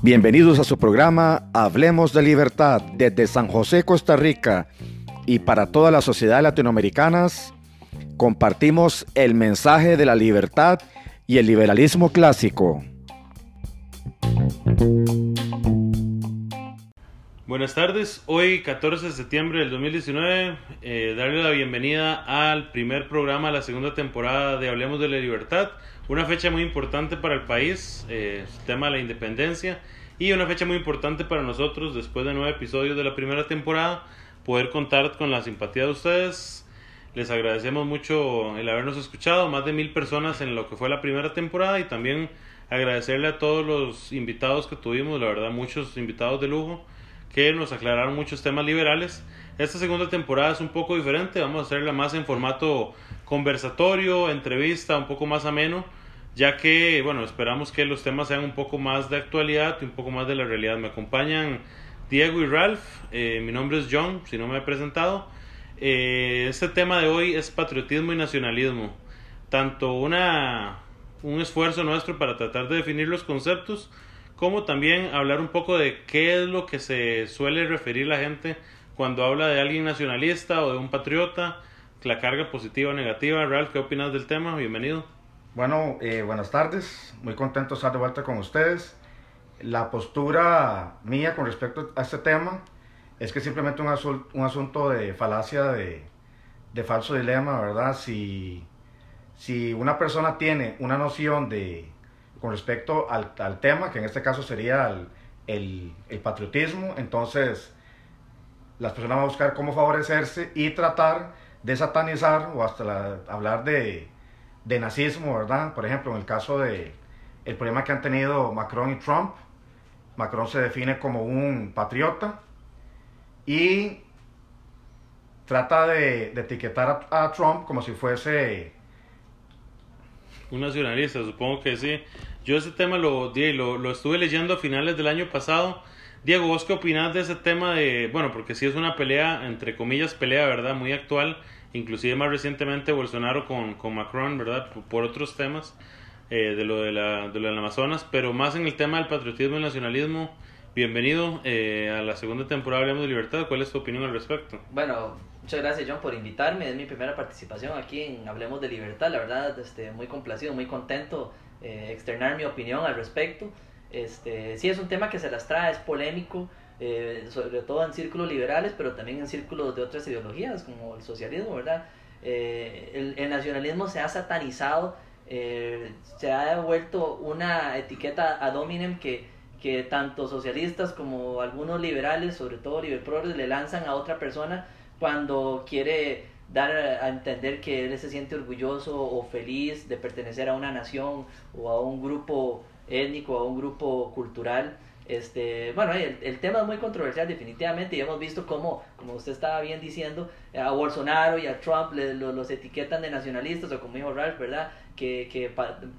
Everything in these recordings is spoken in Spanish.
Bienvenidos a su programa Hablemos de Libertad desde San José, Costa Rica y para todas las sociedades latinoamericanas. Compartimos el mensaje de la libertad y el liberalismo clásico. Buenas tardes, hoy 14 de septiembre del 2019, eh, darle la bienvenida al primer programa de la segunda temporada de Hablemos de la Libertad, una fecha muy importante para el país, eh, tema de la independencia, y una fecha muy importante para nosotros, después de nueve episodios de la primera temporada, poder contar con la simpatía de ustedes. Les agradecemos mucho el habernos escuchado, más de mil personas en lo que fue la primera temporada y también agradecerle a todos los invitados que tuvimos, la verdad muchos invitados de lujo que nos aclararon muchos temas liberales. Esta segunda temporada es un poco diferente, vamos a hacerla más en formato conversatorio, entrevista, un poco más ameno ya que, bueno, esperamos que los temas sean un poco más de actualidad y un poco más de la realidad. Me acompañan Diego y Ralph, eh, mi nombre es John, si no me he presentado. Eh, este tema de hoy es patriotismo y nacionalismo, tanto una, un esfuerzo nuestro para tratar de definir los conceptos, como también hablar un poco de qué es lo que se suele referir la gente cuando habla de alguien nacionalista o de un patriota, la carga positiva o negativa. Ralph, ¿qué opinas del tema? Bienvenido. Bueno, eh, buenas tardes, muy contento de estar de vuelta con ustedes. La postura mía con respecto a este tema es que simplemente un, un asunto de falacia, de, de, falso dilema, ¿verdad? Si, si una persona tiene una noción de, con respecto al, al tema, que en este caso sería el, el, el, patriotismo, entonces las personas van a buscar cómo favorecerse y tratar de satanizar o hasta la, hablar de de nazismo, ¿verdad? Por ejemplo, en el caso de el problema que han tenido Macron y Trump, Macron se define como un patriota y trata de, etiquetar a, Trump como si fuese un nacionalista, supongo que sí. Yo ese tema lo, lo, lo estuve leyendo a finales del año pasado. Diego, ¿vos qué opinás de ese tema de, bueno, porque sí es una pelea, entre comillas, pelea, ¿verdad? Muy actual inclusive más recientemente Bolsonaro con, con Macron, ¿verdad? Por, otros temas eh, de, lo de, la, de lo del Amazonas, pero más en el tema del patriotismo y nacionalismo. Bienvenido eh, a la segunda temporada de de Libertad. ¿Cuál es tu opinión al respecto? Bueno, muchas gracias John por invitarme. Es mi primera participación aquí en Hablemos de Libertad. La verdad, este, muy complacido, muy contento eh, externar mi opinión al respecto. Este, sí, es un tema que se las trae, es polémico. Eh, sobre todo en círculos liberales, pero también en círculos de otras ideologías, como el socialismo, ¿verdad? Eh, el, nacionalismo se ha satanizado, eh, se ha vuelto una etiqueta ad hominem que, que tanto socialistas como algunos liberales, sobre todo liberales, le lanzan a otra persona cuando quiere dar a entender que él se siente orgulloso o feliz de pertenecer a una nación o a un grupo étnico, a un grupo cultural. Este, bueno, el, el, tema es muy controversial definitivamente y hemos visto cómo, como usted estaba bien diciendo, a Bolsonaro y a Trump le, los etiquetan de nacionalistas o como dijo Ralph, ¿verdad? Que, que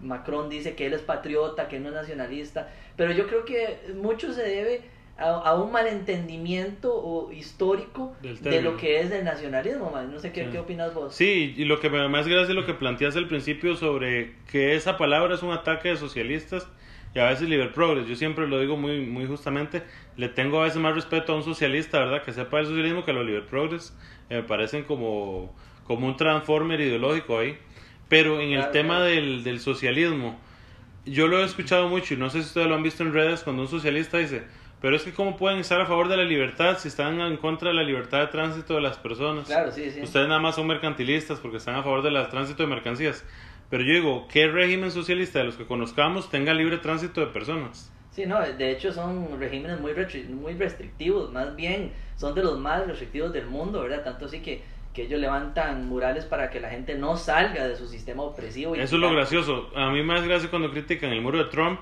Macron dice que él es patriota, que no es nacionalista, pero yo creo que mucho se debe a, un malentendimiento histórico de lo que es el nacionalismo, no sé qué, qué opinas vos. Sí, y lo que me más gracia es lo que planteas al principio sobre que esa palabra es un ataque de socialistas y a veces Liber Progress. Yo siempre lo digo muy, muy justamente, le tengo a veces más respeto a un socialista, ¿verdad? Que sepa el socialismo que a los Liber Progress. Eh, me parecen como, como un transformer ideológico ahí. Pero en el tema del, del socialismo, yo lo he escuchado mucho y no sé si ustedes lo han visto en redes cuando un socialista dice, pero es que cómo pueden estar a favor de la libertad si están en contra de la libertad de tránsito de las personas. Claro, sí, sí. Ustedes nada más son mercantilistas porque están a favor del tránsito de mercancías. Pero yo digo, ¿qué régimen socialista de los que conozcamos tenga libre tránsito de personas? Sí, no, de hecho son regímenes muy, muy restrictivos, más bien son de los más restrictivos del mundo, ¿verdad? Tanto así que, que ellos levantan murales para que la gente no salga de su sistema opresivo. Eso es lo gracioso. A mí me hace gracia cuando critican el muro de Trump,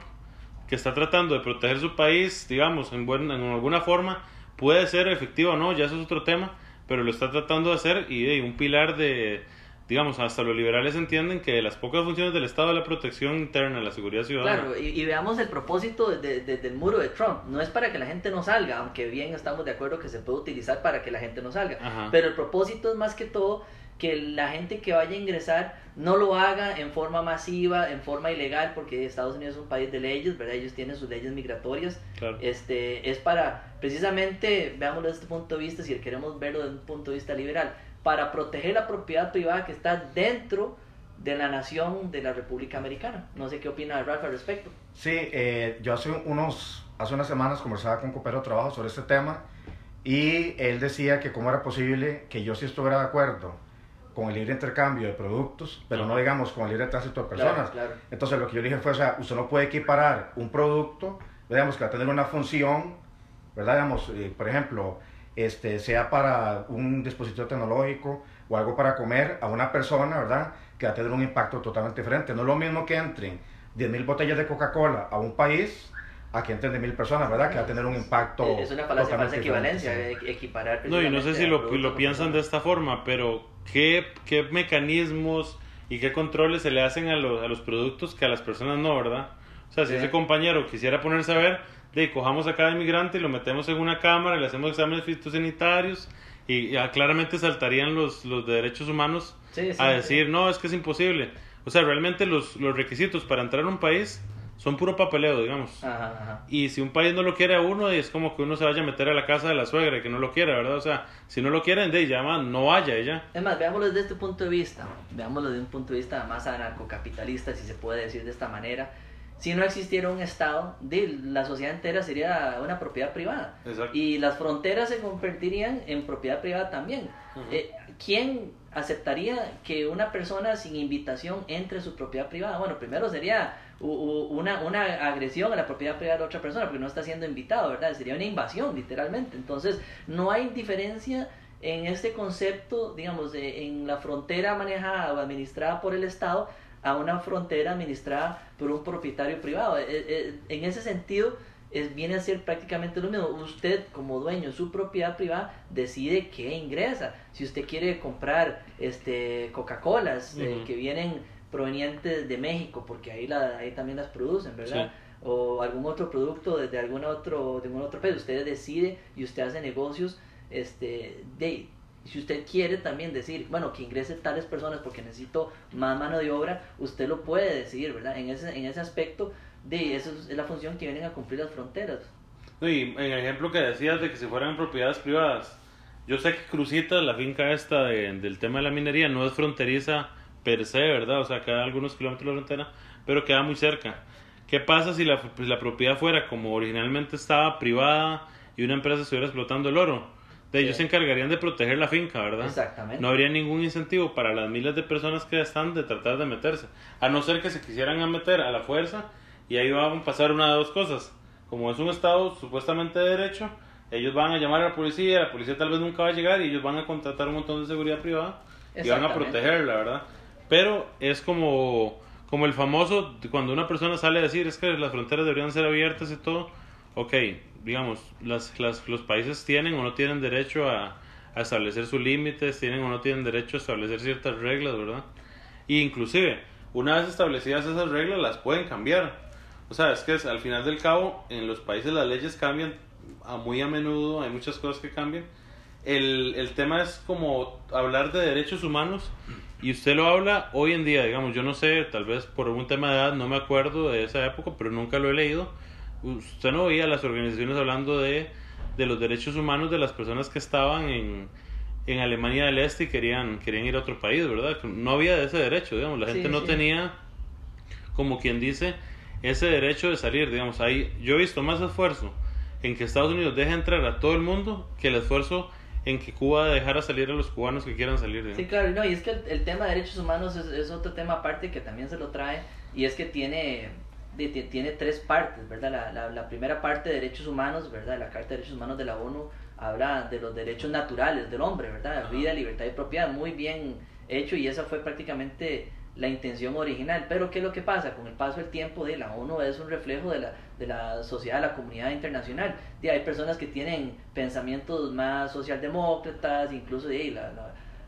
que está tratando de proteger su país, digamos, en, en alguna forma. Puede ser efectivo o no, ya eso es otro tema, pero lo está tratando de hacer y de un pilar de digamos, hasta los liberales entienden que las pocas funciones del Estado es la protección interna, la seguridad ciudadana. Claro, y, veamos el propósito de, del muro de Trump. No es para que la gente no salga, aunque bien estamos de acuerdo que se puede utilizar para que la gente no salga. Pero el propósito es más que todo que la gente que vaya a ingresar no lo haga en forma masiva, en forma ilegal, porque Estados Unidos es un país de leyes, ¿verdad? Ellos tienen sus leyes migratorias. Este, es para, precisamente, veámoslo desde este punto de vista, si queremos verlo desde un punto de vista liberal, para proteger la propiedad privada que está dentro de la nación de la República Americana. No sé qué opina Ralph al respecto. Sí, eh, yo hace, unos, hace unas semanas conversaba con un compañero de trabajo sobre este tema y él decía que cómo era posible que yo sí estuviera de acuerdo con el libre intercambio de productos, pero no digamos con el libre tránsito de personas. Entonces lo que yo dije fue, o sea, usted no puede equiparar un producto, digamos, que va a tener una función, ¿verdad? Digamos, eh, por ejemplo, este, sea para un dispositivo tecnológico o algo para comer, a una persona, ¿verdad? Que va a tener un impacto totalmente diferente. No es lo mismo que entren 10.000 botellas de Coca-Cola a un país a que entren mil personas, ¿verdad? Que va a tener un impacto. Es una falacia, falsa equivalencia, equiparar. No, y no sé si lo, lo piensan de esta forma, pero ¿qué, ¿qué mecanismos y qué controles se le hacen a los, a los productos que a las personas no, ¿verdad? O sea, si ese compañero quisiera ponerse a ver, de cojamos a cada inmigrante y lo metemos en una cámara, le hacemos exámenes fitosanitarios y ya claramente saltarían los, los derechos humanos a decir, no, es que es imposible. O sea, realmente los, los requisitos para entrar a un país son puro papeleo, digamos. Y si un país no lo quiere a uno, es como que uno se vaya a meter a la casa de la suegra y que no lo quiera, ¿verdad? O sea, si no lo quieren, de llama, no vaya ella. Es más, veámoslo desde este punto de vista, veámoslo desde un punto de vista más anarcocapitalista, si se puede decir de esta manera. Si no existiera un Estado, la sociedad entera sería una propiedad privada. Y las fronteras se convertirían en propiedad privada también. Eh, ¿Quién aceptaría que una persona sin invitación entre su propiedad privada? Bueno, primero sería una, una agresión a la propiedad privada de otra persona porque no está siendo invitado, ¿verdad? Sería una invasión, literalmente. Entonces, no hay diferencia en este concepto, digamos, de, en la frontera manejada o administrada por el Estado a una frontera administrada por un propietario privado. Eh, eh, en ese sentido, es, viene a ser prácticamente lo mismo. Usted, como dueño de su propiedad privada, decide qué ingresa. Si usted quiere comprar este Coca-Colas eh, que vienen provenientes de México, porque ahí, la, ahí también las producen, ¿verdad? O algún otro producto de, algún otro, de algún otro país. Usted decide y usted hace negocios este, de, si usted quiere también decir, bueno, que ingrese tales personas porque necesito más mano de obra, usted lo puede decidir, ¿verdad? En ese, en ese aspecto, de eso es la función que vienen a cumplir las fronteras. Y en el ejemplo que decías de que si fueran propiedades privadas, yo sé que Crucita, la finca esta del tema de la minería, no es fronteriza per se, ¿verdad? O sea, queda algunos kilómetros de la frontera, pero queda muy cerca. ¿Qué pasa si la, pues, la propiedad fuera como originalmente estaba privada y una empresa estuviera explotando el oro? De ellos se encargarían de proteger la finca, ¿verdad? Exactamente. No habría ningún incentivo para las miles de personas que están de tratar de meterse. A no ser que se quisieran meter a la fuerza y ahí van a pasar una de dos cosas. Como es un estado supuestamente de derecho, ellos van a llamar a la policía, la policía tal vez nunca va a llegar y ellos van a contratar un montón de seguridad privada y van a protegerla, ¿verdad? Pero es como, como el famoso, cuando una persona sale a decir es que las fronteras deberían ser abiertas y todo, ok, digamos, las, las, los países tienen o no tienen derecho a, establecer sus límites, tienen o no tienen derecho a establecer ciertas reglas, ¿verdad? Y inclusive, una vez establecidas esas reglas, las pueden cambiar. O sea, es que al final del cabo, en los países las leyes cambian a muy a menudo, hay muchas cosas que cambian. El, el tema es como hablar de derechos humanos y usted lo habla hoy en día, digamos, yo no sé, tal vez por algún tema de edad, no me acuerdo de esa época, pero nunca lo he leído usted no veía las organizaciones hablando de, de los derechos humanos de las personas que estaban en, en Alemania del Este y querían, querían ir a otro país, ¿verdad? No había ese derecho, digamos, la gente no tenía, como quien dice, ese derecho de salir, digamos, ahí yo he visto más esfuerzo en que Estados Unidos deje entrar a todo el mundo que el esfuerzo en que Cuba dejara salir a los cubanos que quieran salir. Sí, claro, no, y es que el, tema de derechos humanos es, es, otro tema aparte que también se lo trae, y es que tiene tiene tres partes, ¿verdad? La, la, la, primera parte de derechos humanos, ¿verdad? La Carta de Derechos Humanos de la ONU habla de los derechos naturales del hombre, ¿verdad? Vida, libertad y propiedad, muy bien hecho y esa fue prácticamente la intención original. Pero ¿qué es lo que pasa? Con el paso del tiempo, de la ONU es un reflejo de la, de la sociedad, de la comunidad internacional. De, hay personas que tienen pensamientos más socialdemócratas, incluso de la,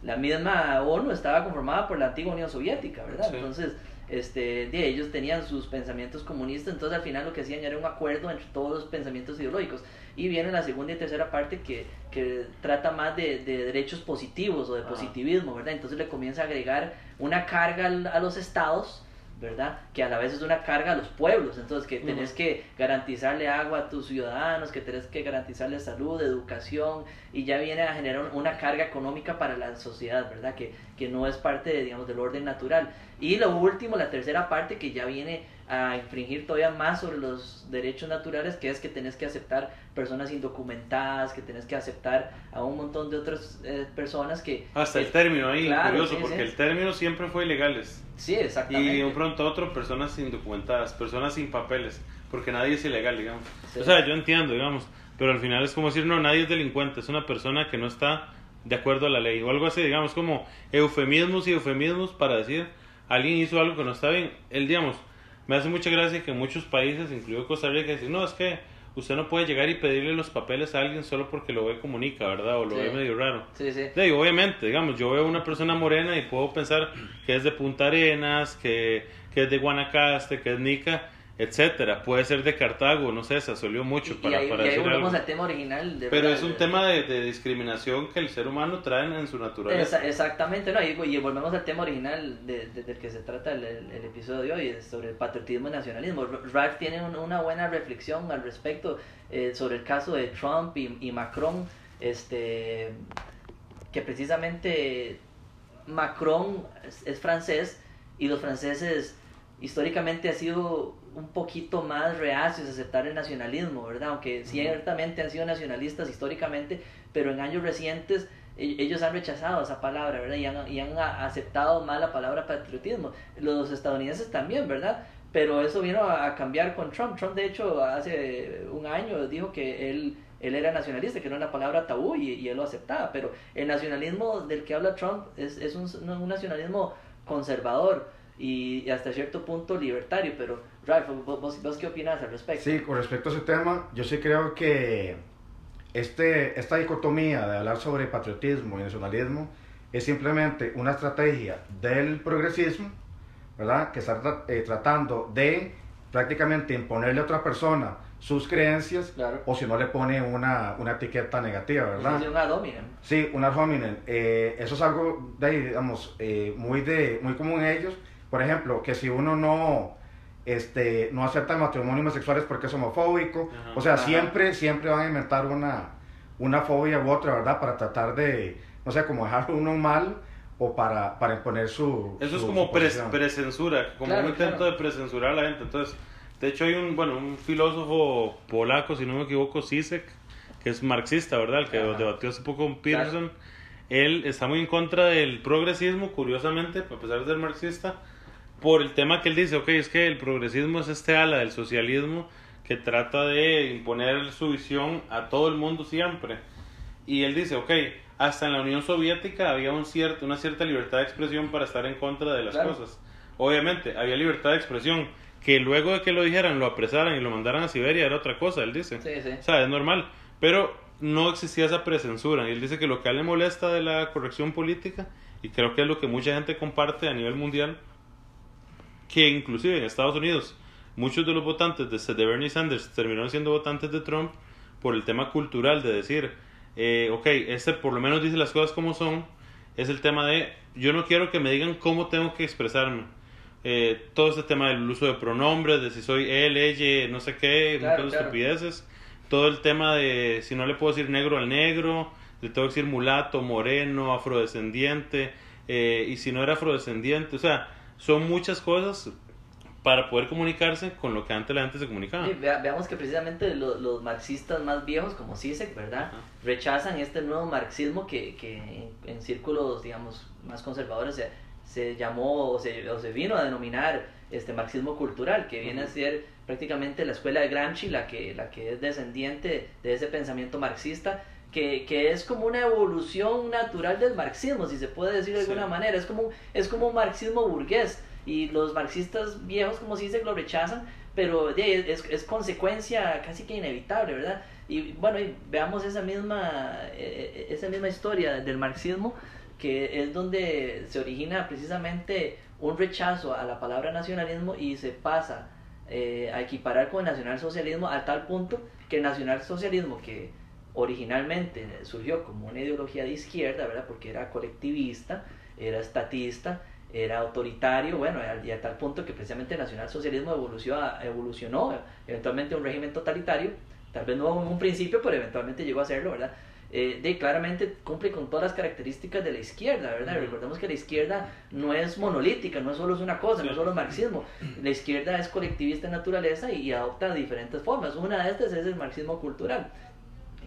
la misma ONU estaba conformada por la antigua Unión Soviética, ¿verdad? Entonces, este, de ellos tenían sus pensamientos comunistas, entonces al final lo que hacían era un acuerdo entre todos los pensamientos ideológicos. Y viene la segunda y tercera parte que, que trata más de, de, derechos positivos o de positivismo, ¿verdad? Entonces le comienza a agregar una carga a los estados ¿verdad? Que a la vez es una carga a los pueblos, entonces que tenés que garantizarle agua a tus ciudadanos, que tenés que garantizarle salud, educación, y ya viene a generar una carga económica para la sociedad, ¿verdad? Que, que no es parte, de, digamos, del orden natural. Y lo último, la tercera parte, que ya viene a infringir todavía más sobre los derechos naturales, que es que tenés que aceptar personas indocumentadas, que tenés que aceptar a un montón de otras eh, personas que... Hasta el término ahí, curioso, porque el término siempre fue ilegales. Sí, exactamente. Y de un pronto a otro, personas indocumentadas, personas sin papeles, porque nadie es ilegal, digamos. O sea, yo entiendo, digamos, pero al final es como decir, no, nadie es delincuente, es una persona que no está de acuerdo a la ley, o algo así, digamos, como eufemismos y eufemismos para decir, alguien hizo algo que no está bien. Él, digamos, me hace mucha gracia que muchos países, incluido Costa Rica, dicen, no, es que usted no puede llegar y pedirle los papeles a alguien solo porque lo ve comunica, ¿verdad? O lo ve medio raro. Sí, sí. obviamente, digamos, yo veo una persona morena y puedo pensar que es de Punta Arenas, que, que es de Guanacaste, que es Nica, etcétera. Puede ser de Cartago, no sé, se asolió mucho para, y para y ahí volvemos al tema original. De Pero es un tema de, de, discriminación que el ser humano trae en su naturaleza. exactamente, no, y, volvemos al tema original de, del que se trata el, el, episodio de hoy, sobre el patriotismo y nacionalismo. Ralph tiene una buena reflexión al respecto eh, sobre el caso de Trump y, y Macron, este, que precisamente Macron es francés y los franceses históricamente ha sido un poquito más reacios a aceptar el nacionalismo, ¿verdad? Aunque ciertamente han sido nacionalistas históricamente, pero en años recientes e, ellos han rechazado esa palabra, ¿verdad? Y han, y han aceptado más la palabra patriotismo. Los estadounidenses también, ¿verdad? Pero eso vino a cambiar con Trump. Trump, de hecho, hace un año dijo que él, él era nacionalista, que era una palabra tabú y, y, él lo aceptaba. Pero el nacionalismo del que habla Trump es, es un, un nacionalismo conservador y hasta cierto punto libertario, pero Ralph, ¿vos, ¿vos, qué opinas al respecto? Sí, con respecto a ese tema, yo sí creo que este, esta dicotomía de hablar sobre patriotismo y nacionalismo es simplemente una estrategia del progresismo, ¿verdad? Que está eh, tratando de prácticamente imponerle a otra persona sus creencias o si no le pone una, una etiqueta negativa, ¿verdad? Sí, una dominen. Sí, una dominen. Eh, eso es algo, de, digamos, eh, muy, de, muy común en ellos por ejemplo, que si uno no, este, no acepta el matrimonio homosexual es porque es homofóbico. o sea, siempre, siempre van a inventar una, una fobia u otra, ¿verdad? Para tratar de, no sé, como dejar uno mal o para, para imponer su... Eso es como presensura, como un intento de precensurar a la gente. Entonces, de hecho hay un, bueno, un filósofo polaco, si no me equivoco, Sisek, que es marxista, ¿verdad? El que debatió hace poco con Peterson. Él está muy en contra del progresismo, curiosamente, a pesar de ser marxista por el tema que él dice, ok, es que el progresismo es este ala del socialismo que trata de imponer su visión a todo el mundo siempre. Y él dice, ok, hasta en la Unión Soviética había un cierto, una cierta libertad de expresión para estar en contra de las cosas. Obviamente, había libertad de expresión. Que luego de que lo dijeran, lo apresaran y lo mandaran a Siberia era otra cosa, él dice. Sí, sí. O sea, es normal. Pero no existía esa presensura. Y él dice que lo que a él le molesta de la corrección política, y creo que es lo que mucha gente comparte a nivel mundial, que inclusive en Estados Unidos muchos de los votantes de, Bernie Sanders terminaron siendo votantes de Trump por el tema cultural de decir, eh, ok, este por lo menos dice las cosas como son, es el tema de yo no quiero que me digan cómo tengo que expresarme. Eh, todo este tema del uso de pronombres, de si soy él, ella, no sé qué, muchas estupideces. Todo el tema de si no le puedo decir negro al negro, le tengo que decir mulato, moreno, afrodescendiente, eh, y si no era afrodescendiente, o sea, son muchas cosas para poder comunicarse con lo que antes la gente se comunicaba. veamos que precisamente los marxistas más viejos, como Zizek, ¿verdad? Rechazan este nuevo marxismo que, que en, círculos, digamos, más conservadores se, se llamó o se, o se, vino a denominar este marxismo cultural, que viene a ser prácticamente la escuela de Gramsci, la que, la que es descendiente de ese pensamiento marxista, que, que, es como una evolución natural del marxismo, si se puede decir de alguna manera. Es como, es como un marxismo burgués. Y los marxistas viejos, como si se lo rechazan, pero es, es, consecuencia casi que inevitable, ¿verdad? Y bueno, y veamos esa misma, eh, esa misma historia del marxismo. que es donde se origina precisamente un rechazo a la palabra nacionalismo y se pasa eh, a equiparar con el nacionalsocialismo a tal punto que el nacionalsocialismo que originalmente surgió como una ideología de izquierda, ¿verdad? Porque era colectivista, era estatista, era autoritario, bueno, y a tal punto que precisamente el nacionalsocialismo evolucionó, evolucionó eventualmente a un régimen totalitario, tal vez no en un principio, pero eventualmente llegó a serlo, ¿verdad? Eh, de claramente cumple con todas las características de la izquierda, ¿verdad? Recordemos que la izquierda no es monolítica, no solo es una cosa, no es solo marxismo. La izquierda es colectivista en naturaleza y, adopta diferentes formas. Una de estas es el marxismo cultural.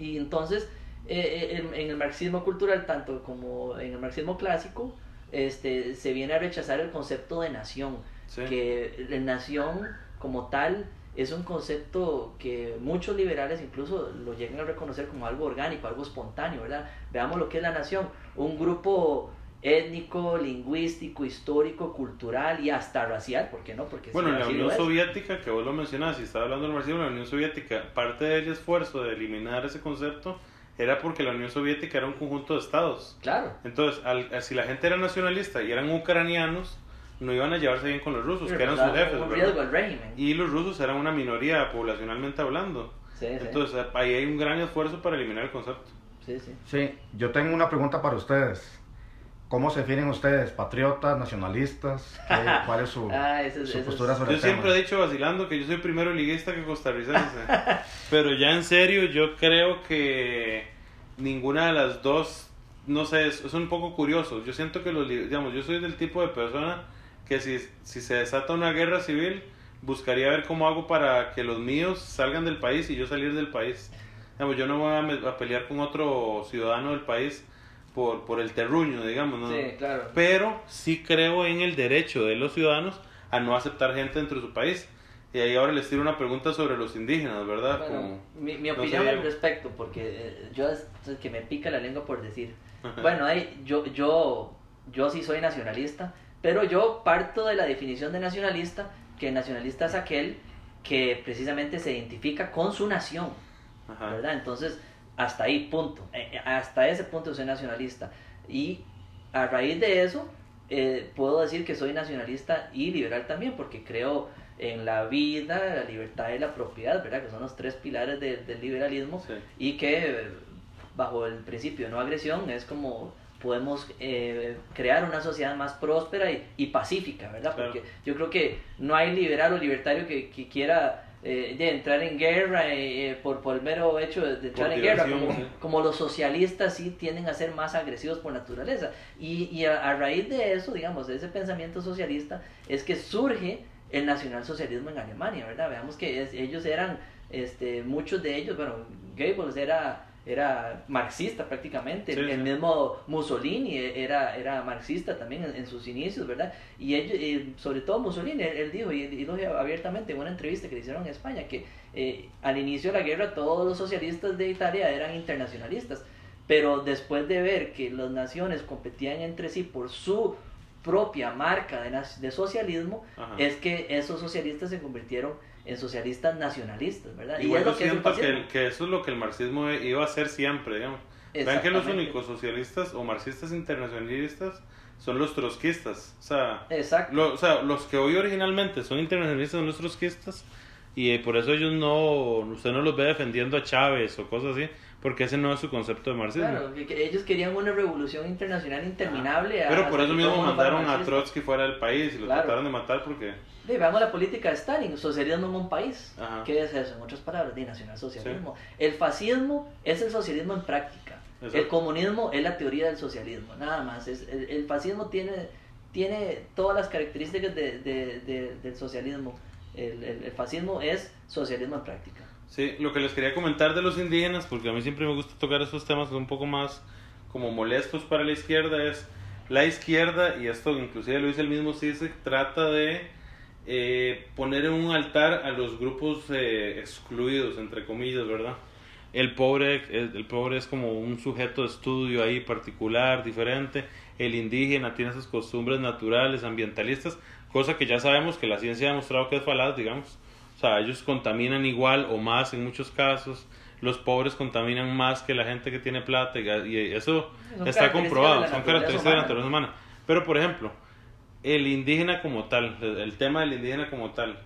Y entonces, eh, eh, en, el marxismo cultural, tanto como en el marxismo clásico, este, se viene a rechazar el concepto de nación, que la nación como tal es un concepto que muchos liberales incluso lo llegan a reconocer como algo orgánico, algo espontáneo, ¿verdad? Veamos lo que es la nación, un grupo étnico, lingüístico, histórico, cultural y hasta racial, ¿por qué no? Porque bueno, en la Unión Soviética, que vos lo mencionás, si estaba hablando del marxismo, la Unión Soviética, parte del esfuerzo de eliminar ese concepto era porque la Unión Soviética era un conjunto de estados. Claro. Entonces, si la gente era nacionalista y eran ucranianos, no iban a llevarse bien con los rusos, que eran sus jefes. Y los rusos eran una minoría poblacionalmente hablando. Entonces ahí hay un gran esfuerzo para eliminar el concepto. Sí, sí. Sí, yo tengo una pregunta para ustedes. ¿Cómo se definen ustedes? ¿Patriotas, nacionalistas? ¿Cuál es su, ah, postura sobre Yo siempre he dicho vacilando que yo soy primero liguista que costarricense. pero ya en serio, yo creo que ninguna de las dos, no sé, es, es un poco curioso. Yo siento que los, digamos, yo soy del tipo de persona que si, si se desata una guerra civil, buscaría ver cómo hago para que los míos salgan del país y yo salir del país. Digamos, yo no voy a, pelear con otro ciudadano del país por, por el terruño, digamos, ¿no? Sí, claro. Pero sí creo en el derecho de los ciudadanos a no aceptar gente dentro de su país. Y ahí ahora les tiro una pregunta sobre los indígenas, ¿verdad? mi, mi, opinión al respecto, porque eh, yo es que me pica la lengua por decir. bueno, ahí, yo, yo, yo sí soy nacionalista, pero yo parto de la definición de nacionalista, que nacionalista es aquel que precisamente se identifica con su nación, ¿verdad? Entonces, hasta ahí, punto. Eh, eh, hasta ese punto soy nacionalista. Y a raíz de eso, eh, puedo decir que soy nacionalista y liberal también, porque creo en la vida, la libertad y la propiedad, ¿verdad? Que son los tres pilares del liberalismo y que bajo el principio de no agresión es como podemos eh, crear una sociedad más próspera y, pacífica, ¿verdad? Porque yo creo que no hay liberal o libertario que, quiera eh, de entrar en guerra eh, por, por el mero hecho de, entrar en guerra, como, los socialistas sí tienden a ser más agresivos por naturaleza. Y, y a, raíz de eso, digamos, de ese pensamiento socialista, es que surge el nacionalsocialismo en Alemania, ¿verdad? Veamos que ellos eran, este, muchos de ellos, bueno, Goebbels era era marxista prácticamente. el mismo Mussolini era, era marxista también en, sus inicios, ¿verdad? Y ellos, sobre todo Mussolini, él, dijo, y, dijo abiertamente en una entrevista que le hicieron en España, que eh, al inicio de la guerra todos los socialistas de Italia eran internacionalistas, pero después de ver que las naciones competían entre sí por su propia marca de, de socialismo, es que esos socialistas se convirtieron en socialistas nacionalistas, ¿verdad? y yo siento que, que, eso es lo que el marxismo iba a hacer siempre, digamos. Vean que los únicos socialistas o marxistas internacionalistas son los trotskistas. O sea, o sea, los que hoy originalmente son internacionalistas son los trotskistas y por eso ellos no, usted no los ve defendiendo a Chávez o cosas así, porque ese no es su concepto de marxismo. Claro, ellos querían una revolución internacional interminable. Pero por eso mismo mandaron a Trotsky fuera del país y lo trataron de matar porque... Sí, veamos la política de Stalin, socialismo en un país. ¿Qué es eso? En otras palabras, de nacionalsocialismo. El fascismo es el socialismo en práctica. El comunismo es la teoría del socialismo, nada más. Es, el, fascismo tiene, tiene todas las características de, de, del socialismo. El, el, el, fascismo es socialismo en práctica. Sí, lo que les quería comentar de los indígenas, porque a mí siempre me gusta tocar esos temas un poco más como molestos para la izquierda, es la izquierda, y esto inclusive lo dice el mismo CISEC, trata de eh, poner en un altar a los grupos eh, excluidos, entre comillas, ¿verdad? El pobre, el, pobre es como un sujeto de estudio ahí particular, diferente. El indígena tiene esas costumbres naturales, ambientalistas, cosa que ya sabemos que la ciencia ha demostrado que es falaz, digamos. Sea, ellos contaminan igual o más en muchos casos. los pobres contaminan más que la gente que tiene plata y, y eso Son está comprobado, son características de la naturaleza humana. Pero, por ejemplo, el indígena como tal, el el tema del indígena como tal,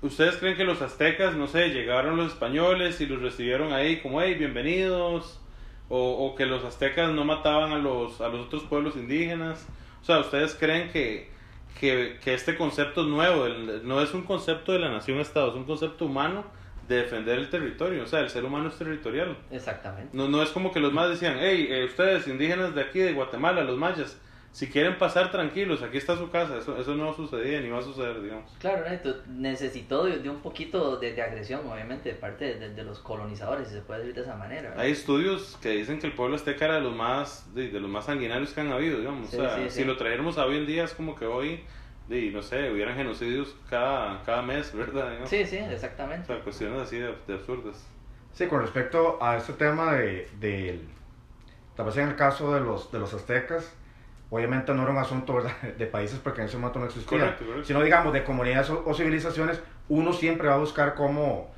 ¿ustedes creen que los aztecas, no sé, llegaron los españoles y los recibieron ahí como, hey, bienvenidos? O, o que los aztecas no mataban a los, a los otros pueblos indígenas. O sea, ¿ustedes creen que, que, que este concepto es nuevo? El- no es un concepto de la nación-estado, es un concepto humano de defender el territorio. O sea, el ser humano es territorial. Exactamente. No, no es como que los más decían, hey, eh, ustedes indígenas de aquí, de Guatemala, los mayas, si quieren pasar tranquilos, aquí está su casa. Eso, eso no sucedía ni va a suceder, digamos. Claro, necesitó de, de un poquito de, de agresión, obviamente, de parte de, de los colonizadores, si se puede decir de esa manera. ¿verdad? Hay estudios que dicen que el pueblo azteca era de los más, de, de los más sanguinarios que han habido, digamos. Sí, o sea, sí, si sí. lo trajéramos a hoy en día es como que hoy, de, no sé, hubieran genocidios cada, cada mes, ¿verdad? Digamos. Sí, sí, O exactamente. sea, cuestiones así de, de absurdas. Sí, con respecto a este tema de, del- tal vez en el caso de los, de los aztecas, obviamente no era un asunto ¿verdad? de países porque en ese momento no existía, Correcto, correcto. sino digamos de comunidades o, o civilizaciones, uno siempre va a buscar cómo,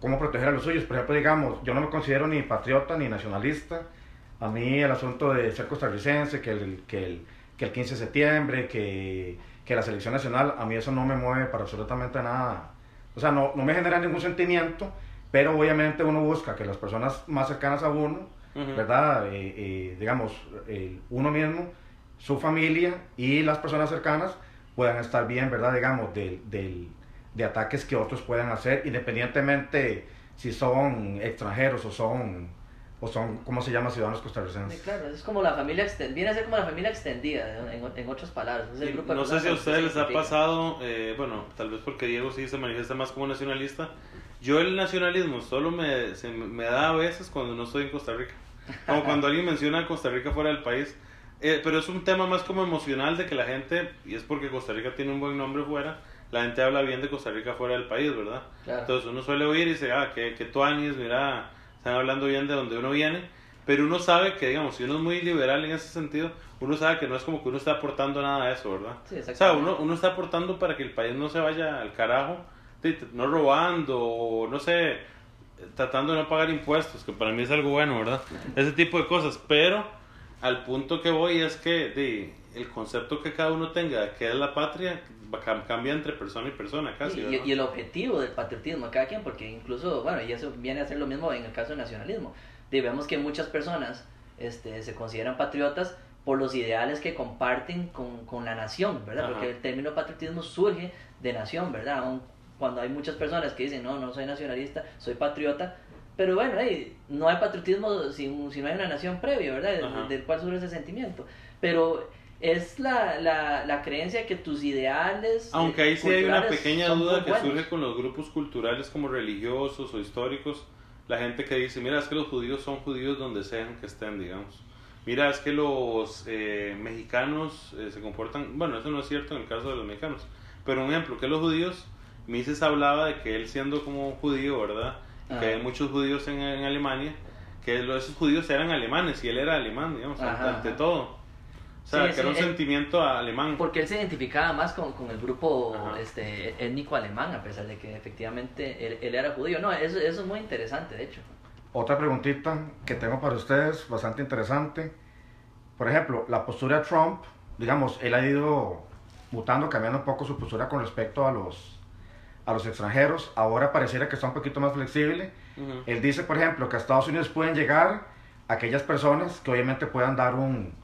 cómo proteger a los suyos. Por ejemplo, digamos, yo no me considero ni patriota ni nacionalista. A mí el asunto de ser costarricense, que el, que el, que el 15 de septiembre, que, que la selección nacional, a mí eso no me mueve para absolutamente nada. O sea, no, no me genera ningún sentimiento, pero obviamente uno busca que las personas más cercanas a uno, Ujú. ¿verdad? Eh, eh, digamos, el- uno mismo, su familia y las personas cercanas puedan estar bien, ¿verdad? Digamos, del, del- de ataques que otros puedan hacer, independientemente si son extranjeros o son, o son ¿cómo se llama? Ciudadanos Sí, costarricenses. claro, es como la familia extendida, viene a ser como la familia extendida, en, en otras palabras. Es el Sí, grupo de no sé si a ustedes les ha pasado, eh, bueno, tal vez porque Diego sí se manifiesta más como nacionalista. Yo el nacionalismo solo me, se me- da a veces cuando no estoy en Costa Rica. Como cuando alguien menciona Costa Rica fuera del país. Eh, pero es un tema más como emocional de que la gente, y es porque Costa Rica tiene un buen nombre fuera, la gente habla bien de Costa Rica fuera del país, ¿verdad? Claro. Entonces uno suele oír y dice, ah, que, que tuanis, mira, están hablando bien de donde uno viene, pero uno sabe que, digamos, si uno es muy liberal en ese sentido, uno sabe que no es como que uno está aportando nada a eso, ¿verdad? Sí, O sea, uno, uno está aportando para que el país no se vaya al carajo, no robando, o no sé, tratando de no pagar impuestos, que para mí es algo bueno, ¿verdad? Ese tipo de cosas, pero al punto que voy es que di, el concepto que cada uno tenga de qué es la patria cambia entre persona y persona casi. Y, y el objetivo del patriotismo de cada quien, porque incluso, bueno, y eso viene a ser lo mismo en el caso del nacionalismo. Y vemos que muchas personas este, se consideran patriotas por los ideales que comparten con, con la nación, ¿verdad? Ajá. Porque el término patriotismo surge de nación, ¿verdad? Aun cuando hay muchas personas que dicen, no, no soy nacionalista, soy patriota. Pero bueno, hey, no hay patriotismo si, si no hay una nación previa, ¿verdad? Del-. Del cual surge ese sentimiento. Pero es la, la, la creencia que tus ideales... Aunque ahí sí hay una pequeña duda que buenos. surge con los grupos culturales como religiosos o históricos, la gente que dice, mira, es que los judíos son judíos donde sean que estén, digamos. Mira, es que los eh, mexicanos eh, se comportan, bueno, eso no es cierto en el caso de los mexicanos, pero un ejemplo, que los judíos, Mises hablaba de que él siendo como judío, ¿verdad? Ajá. Que hay muchos judíos en, en Alemania, que esos judíos eran alemanes y él era alemán, digamos, Ajá, ante ajá. todo. O sea, Sí, que sí, era un él- sentimiento alemán. Porque él se identificaba más con, con el grupo Ajá. este, étnico alemán, a pesar de que efectivamente él, él era judío. No, eso, eso es muy interesante, de hecho. Otra preguntita que tengo para ustedes, bastante interesante. Por ejemplo, la postura de Trump, digamos, él ha ido mutando, cambiando un poco su postura con respecto a los, a los extranjeros. Ahora pareciera que está un poquito más flexible. Ujú. Él dice, por ejemplo, que a Estados Unidos pueden llegar aquellas personas que obviamente puedan dar un,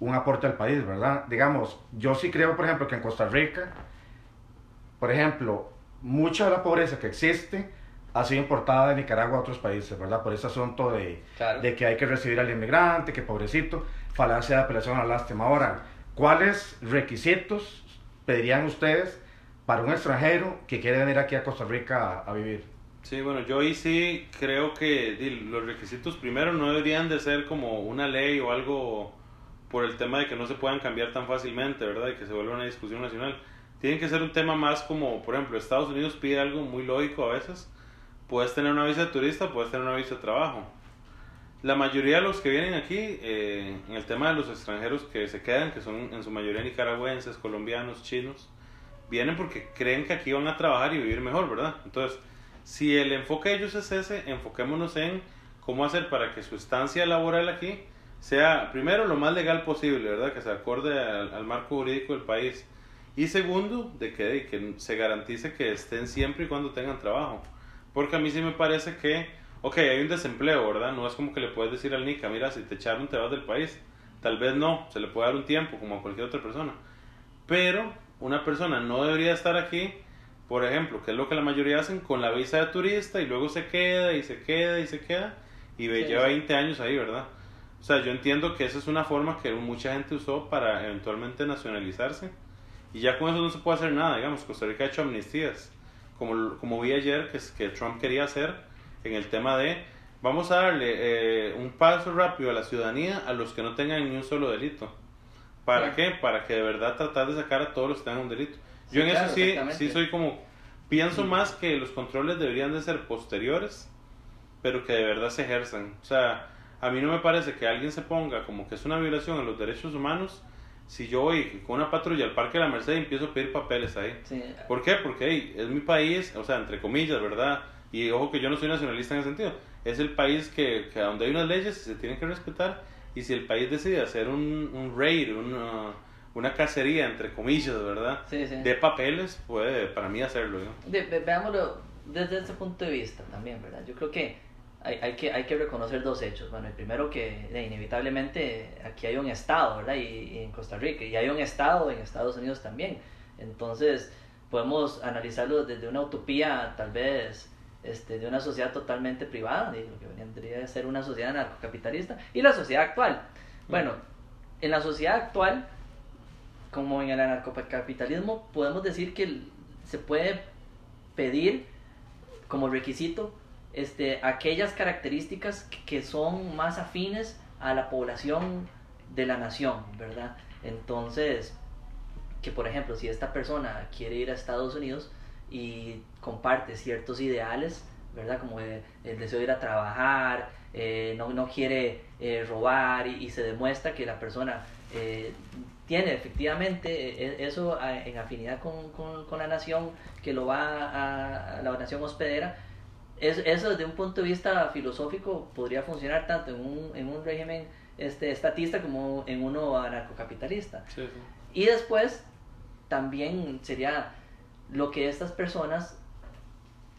un aporte al país, ¿verdad? Digamos, yo sí creo, por ejemplo, que en Costa Rica, por ejemplo, mucha de la pobreza que existe ha sido importada de Nicaragua a otros países, ¿verdad? Por ese asunto de, Claro. de que hay que recibir al inmigrante, que pobrecito, falacia de apelación a la lástima. Ahora, ¿cuáles requisitos pedirían ustedes para un extranjero que quiere venir aquí a Costa Rica a, a vivir? Sí, bueno, yo ahí sí creo que los requisitos primero no deberían de ser como una ley o algo por el tema de que no se puedan cambiar tan fácilmente, ¿verdad? Y que se vuelva una discusión nacional. Tienen que ser un tema más como, por ejemplo, Estados Unidos pide algo muy lógico a veces. Puedes tener una visa de turista, puedes tener una visa de trabajo. La mayoría de los que vienen aquí, eh, en el tema de los extranjeros que se quedan, que son en su mayoría nicaragüenses, colombianos, chinos, vienen porque creen que aquí van a trabajar y vivir mejor, ¿verdad? Entonces, si el enfoque de ellos es ese, enfoquémonos en cómo hacer para que su estancia laboral aquí sea, primero, lo más legal posible, ¿verdad? Que se acorde al, marco jurídico del país. Y segundo, de que, que se garantice que estén siempre y cuando tengan trabajo. Porque a mí sí me parece que, ok, hay un desempleo, ¿verdad? No es como que le puedes decir al Nica, mira, si te echaron te vas del país. Tal vez no, se le puede dar un tiempo como a cualquier otra persona. Pero una persona no debería estar aquí, por ejemplo, que es lo que la mayoría hacen con la visa de turista y luego se queda y se queda y se queda y lleva 20 años ahí, ¿verdad? O sea, yo entiendo que esa es una forma que mucha gente usó para eventualmente nacionalizarse y ya con eso no se puede hacer nada, digamos, Costa Rica ha hecho amnistías, como, como vi ayer que, que Trump quería hacer en el tema de vamos a darle eh, un paso rápido a la ciudadanía a los que no tengan ni un solo delito. ¿Para qué? Para que de verdad tratar de sacar a todos los que tengan un delito. Yo en eso sí, sí soy como, pienso más que los controles deberían de ser posteriores, pero que de verdad se ejerzan. O sea, a mí no me parece que alguien se ponga como que es una violación a los derechos humanos si yo voy con una patrulla al Parque de la Merced y empiezo a pedir papeles ahí. ¿Por qué? Porque es mi país, o sea, entre comillas, ¿verdad? Y ojo que yo no soy nacionalista en ese sentido. Es el país que, que donde hay unas leyes se tienen que respetar y si el país decide hacer un, un raid, una, una cacería, entre comillas, ¿verdad? De papeles, puede para mí hacerlo. veámoslo desde ese punto de vista también, ¿verdad? Yo creo que hay, hay, que hay que reconocer dos hechos. Bueno, el primero que inevitablemente aquí hay un Estado, ¿verdad? Y, en Costa Rica, y hay un Estado en Estados Unidos también. Entonces, podemos analizarlo desde una utopía tal vez este, de una sociedad totalmente privada, de lo que vendría a ser una sociedad anarcocapitalista, y la sociedad actual. Bueno, en la sociedad actual, como en el anarcocapitalismo, podemos decir que se puede pedir como requisito este, aquellas características que son más afines a la población de la nación, ¿verdad? Entonces, que por ejemplo, si esta persona quiere ir a Estados Unidos, y comparte ciertos ideales, ¿verdad? Como el, deseo de ir a trabajar, eh, no, no, quiere eh, robar y, se demuestra que la persona eh, tiene efectivamente eso en afinidad con, con, con, la nación que lo va a, a la nación hospedera. Es, eso desde un punto de vista filosófico podría funcionar tanto en un, en un régimen este, estatista como en uno anarcocapitalista. Y después también sería lo que estas personas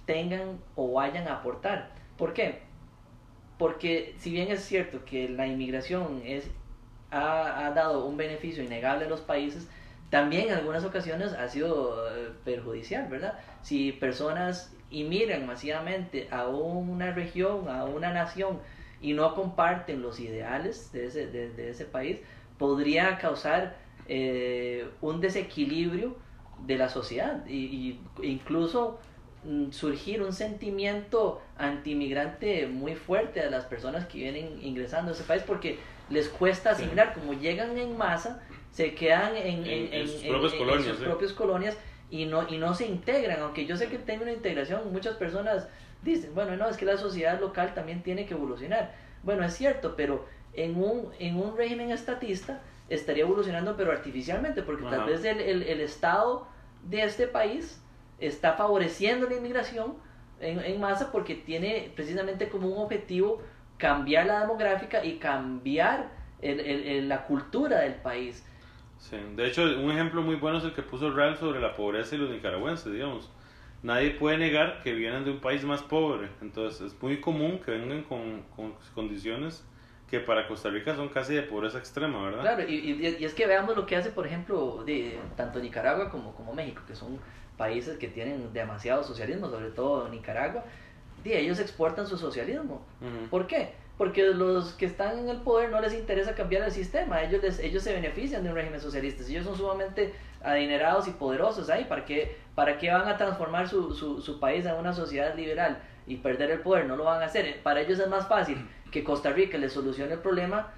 tengan o vayan a aportar. ¿Por qué? Porque si bien es cierto que la inmigración es, ha, dado un beneficio innegable a los países, también en algunas ocasiones ha sido eh, perjudicial, ¿verdad? Si personas inmigran masivamente a una región, a una nación, y no comparten los ideales de ese, de, ese país, podría causar eh, un desequilibrio de la sociedad y, incluso surgir un sentimiento antimigrante muy fuerte a las personas que vienen ingresando a ese país porque les cuesta asimilar, como llegan en masa, se quedan en, en, sus, propias, colonias, y no, y no se integran, aunque yo sé que tengo una integración, muchas personas dicen, bueno, no, es que la sociedad local también tiene que evolucionar. Bueno, es cierto, pero en un, en un régimen estatista estaría evolucionando, pero artificialmente, porque tal vez el, el, el Estado de este país está favoreciendo la inmigración en, masa porque tiene precisamente como un objetivo cambiar la demográfica y cambiar el, la cultura del país. Sí, de hecho, un ejemplo muy bueno es el que puso Real sobre la pobreza y los nicaragüenses, digamos. Nadie puede negar que vienen de un país más pobre, entonces es muy común que vengan con, con condiciones que para Costa Rica son casi de pobreza extrema, ¿verdad? Claro, y, y, es que veamos lo que hace, por ejemplo, de, tanto Nicaragua como, como México, que son países que tienen demasiado socialismo, sobre todo Nicaragua, y ellos exportan su socialismo. ¿Por qué? Porque los que están en el poder no les interesa cambiar el sistema, ellos, ellos se benefician de un régimen socialista, ellos son sumamente adinerados y poderosos ahí, ¿para qué, para qué van a transformar su, su, su país en una sociedad liberal y perder el poder? No lo van a hacer, para ellos es más fácil que Costa Rica le solucione el problema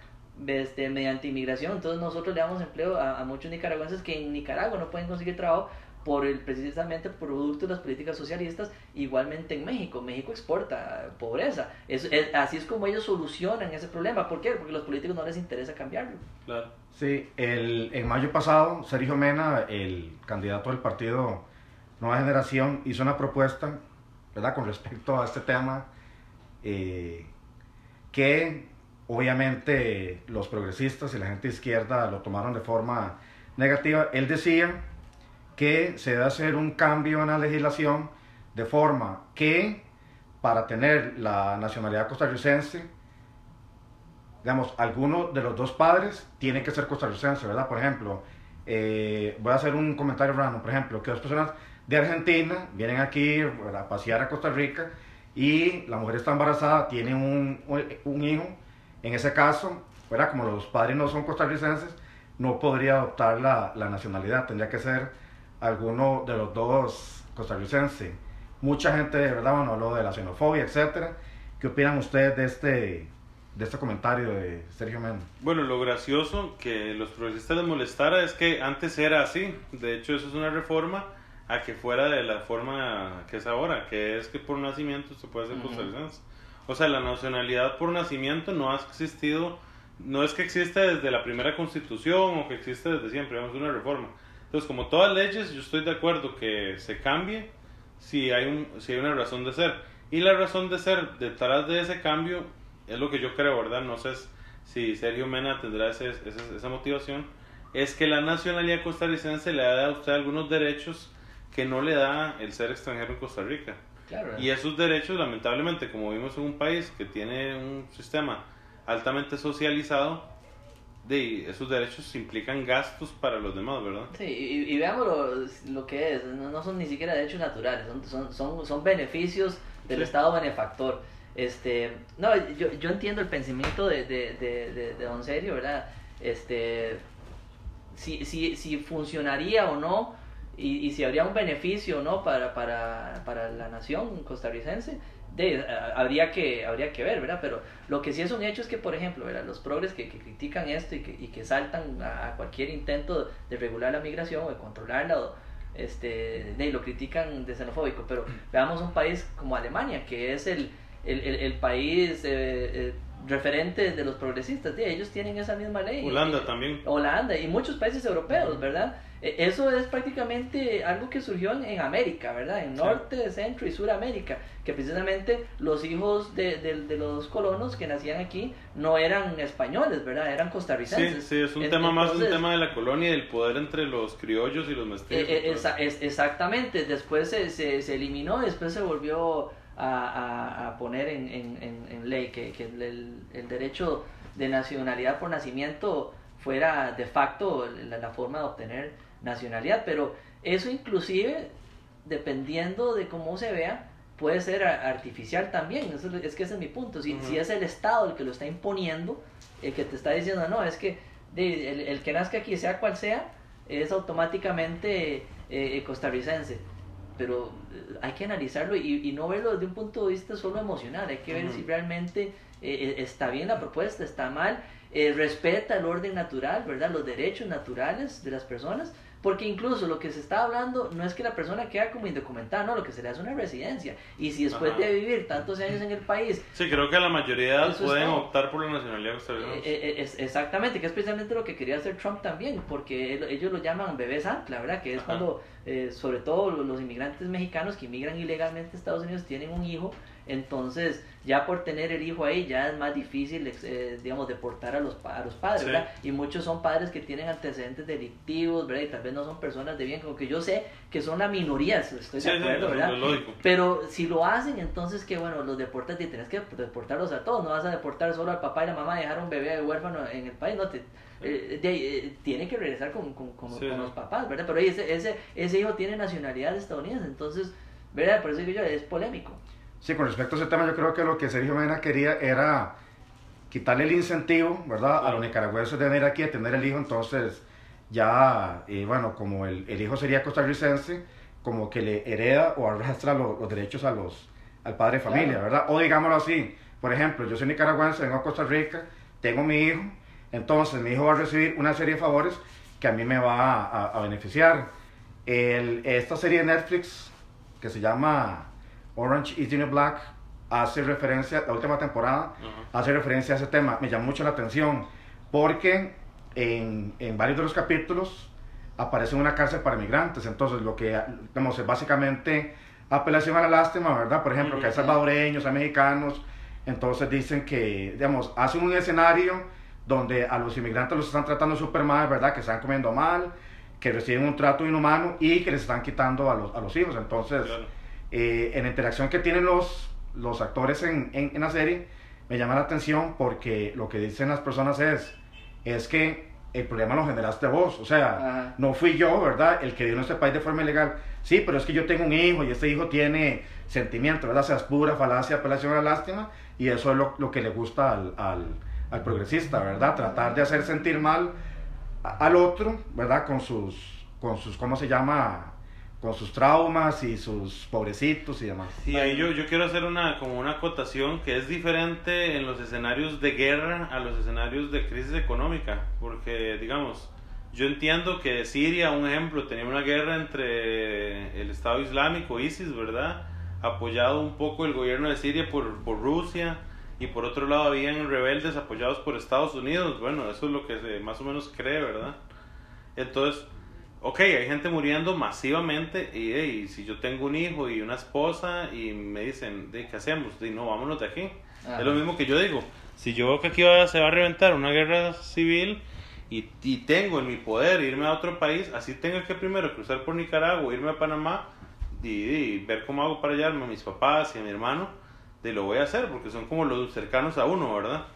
este, mediante inmigración. Entonces nosotros le damos empleo a, muchos nicaragüenses que en Nicaragua no pueden conseguir trabajo por el precisamente producto de las políticas socialistas, igualmente en México. México exporta pobreza. Es, así es como ellos solucionan ese problema. ¿Por qué? Porque a los políticos no les interesa cambiarlo. Claro. Sí, el, en mayo pasado, Sergio Mena, el candidato del partido Nueva Generación, hizo una propuesta ¿verdad? Con respecto a este tema, eh, que obviamente los progresistas y la gente izquierda lo tomaron de forma negativa. Él decía que se debe hacer un cambio en la legislación de forma que para tener la nacionalidad costarricense, digamos, alguno de los dos padres tiene que ser costarricense, ¿verdad? Por ejemplo, eh, voy a hacer un comentario random, por ejemplo, que dos personas de Argentina vienen aquí a pasear a Costa Rica y la mujer está embarazada, tiene un, un hijo, en ese caso, ¿verdad? como los padres no son costarricenses, no podría adoptar la, la nacionalidad, tendría que ser alguno de los dos costarricenses. Mucha gente, de verdad, bueno, habló de la xenofobia, etcétera. ¿Qué opinan ustedes de este, de este comentario de Sergio Mena? Bueno, lo gracioso que los progresistas les molestara es que antes era así. De hecho, eso es una reforma a que fuera de la forma que es ahora, que es que por nacimiento se puede ser costarricense. O sea, la nacionalidad por nacimiento no ha existido, no es que existe desde la primera constitución o que existe desde siempre, vamos una reforma. Entonces, como todas leyes, yo estoy de acuerdo que se cambie si hay, un, si hay una razón de ser. Y la razón de ser detrás de ese cambio es lo que yo creo, ¿verdad? No sé si Sergio Mena tendrá ese, esa motivación. Es que la nacionalidad costarricense le da a usted algunos derechos que no le da el ser extranjero en Costa Rica. Y esos derechos, lamentablemente, como vimos en un país que tiene un sistema altamente socializado, de esos derechos implican gastos para los demás, ¿verdad? Sí, y, veamos lo, que es, no, son ni siquiera derechos naturales, son, son, son, beneficios del Estado benefactor. Este, no, yo, yo entiendo el pensamiento de, de, de, de, Don Serio, ¿verdad? Este, si, si, si funcionaría o no y, y si habría un beneficio no para, para, para la nación costarricense, de, habría, que, habría que ver, ¿verdad? Pero lo que sí es un hecho es que, por ejemplo, los progres que, que critican esto y que, y que saltan a, cualquier intento de regular la migración o de controlarla, este, de, lo critican de xenofóbico, pero veamos un país como Alemania, que es el, el, el, país eh, eh, referente de los progresistas, de, ellos tienen esa misma ley. Holanda también. Holanda y muchos países europeos, ¿verdad? E, eso es prácticamente algo que surgió en, América, ¿verdad? En Norte, Centro y Suramérica, que precisamente los hijos de, de, los colonos que nacían aquí no eran españoles, ¿verdad? Eran costarricenses. Sí, sí, es un tema más un tema de la colonia y del poder entre los criollos y los mestizos. E, e, exactamente, después se, se, se, eliminó, después se volvió a, a, poner en, en, en, ley que, que el, el derecho de nacionalidad por nacimiento fuera de facto la, la forma de obtener nacionalidad, pero eso inclusive, dependiendo de cómo se vea, puede ser artificial también. es que ese es mi punto. Si, si es el Estado el que lo está imponiendo, el que te está diciendo, no, es que el, que nazca aquí, sea cual sea, es automáticamente eh, costarricense. Pero eh, hay que analizarlo y, no verlo desde un punto de vista solo emocional. Hay que ver si realmente está bien la propuesta, está mal, respeta el orden natural, ¿verdad? Los derechos naturales de las personas porque incluso lo que se está hablando no es que la persona queda como indocumentada, no, lo que se le hace una residencia. Y si después de vivir tantos años en el país... Sí, creo que la mayoría pueden optar por la nacionalidad australiana. Eh, eh, es, exactamente, que es precisamente lo que quería hacer Trump también, porque ellos lo llaman bebés ancla, ¿verdad? Que es cuando, eh, sobre todo los inmigrantes mexicanos que inmigran ilegalmente a Estados Unidos tienen un hijo entonces, ya por tener el hijo ahí, ya es más difícil, eh, digamos, deportar a los, a los padres, ¿verdad? Y muchos son padres que tienen antecedentes delictivos, ¿verdad? Y tal vez no son personas de bien, como que yo sé que son la minoría, estoy de acuerdo, ¿verdad? Pero si lo hacen, entonces que bueno, los deportas y tienes que deportarlos a todos, no vas a deportar solo al papá y la mamá, dejar un bebé huérfano en el país, no, te, eh, eh, tiene que regresar con, con, con, los papás, ¿verdad? Pero ese, ese, ese hijo tiene nacionalidad estadounidense, entonces, ¿verdad? Por eso digo yo, es polémico. Sí, con respecto a ese tema, yo creo que lo que Sergio Mena quería era quitarle el incentivo, ¿verdad? A los nicaragüenses de venir aquí a tener el hijo, entonces ya, y bueno, como el, el, hijo sería costarricense, como que le hereda o arrastra los derechos a los, al padre de familia, ¿verdad? O digámoslo así, por ejemplo, yo soy nicaragüense, vengo a Costa Rica, tengo mi hijo, entonces mi hijo va a recibir una serie de favores que a mí me va a, a beneficiar. El, esta serie de Netflix que se llama Orange is the New Black hace referencia, la última temporada, hace referencia a ese tema. Me llamó mucho la atención porque en, en, varios de los capítulos aparece una cárcel para migrantes. Entonces, lo que, digamos, básicamente apelación a la lástima, ¿verdad? Por ejemplo, que hay salvadoreños, hay mexicanos, entonces dicen que, digamos, hacen un escenario donde a los inmigrantes los están tratando súper mal, ¿verdad? Que están comiendo mal, que reciben un trato inhumano y que les están quitando a los, a los hijos. Entonces, eh, en la interacción que tienen los, los actores en, en, la serie, me llama la atención porque lo que dicen las personas es, es que el problema lo generaste vos, o sea, no fui yo, ¿verdad? El que vino a este país de forma ilegal. Sí, pero es que yo tengo un hijo y este hijo tiene sentimiento, ¿verdad? O sea, es pura falacia, apelación a la lástima y eso es lo, lo que le gusta al, al, al, progresista, ¿verdad? Tratar de hacer sentir mal al otro, ¿verdad? Con sus, con sus, ¿cómo se llama? Con sus traumas y sus pobrecitos y demás. Sí, ahí yo, yo quiero hacer una, como una acotación que es diferente en los escenarios de guerra a los escenarios de crisis económica, porque, digamos, yo entiendo que Siria, un ejemplo, tenía una guerra entre el Estado Islámico, ISIS, ¿verdad? Apoyado un poco el gobierno de Siria por, por Rusia y por otro lado habían rebeldes apoyados por Estados Unidos. Bueno, eso es lo que se más o menos cree, ¿verdad? Entonces, ok, hay gente muriendo masivamente y, si yo tengo un hijo y una esposa y me dicen, ¿de qué hacemos? De, no, vámonos de aquí. Es lo mismo que yo digo. Si yo veo que aquí se va a reventar una guerra civil y, y, tengo en mi poder irme a otro país, así tenga que primero cruzar por Nicaragua, irme a Panamá y, y ver cómo hago para hallarme a mis papás y a mi hermano de lo voy a hacer, porque son como los cercanos a uno, ¿verdad?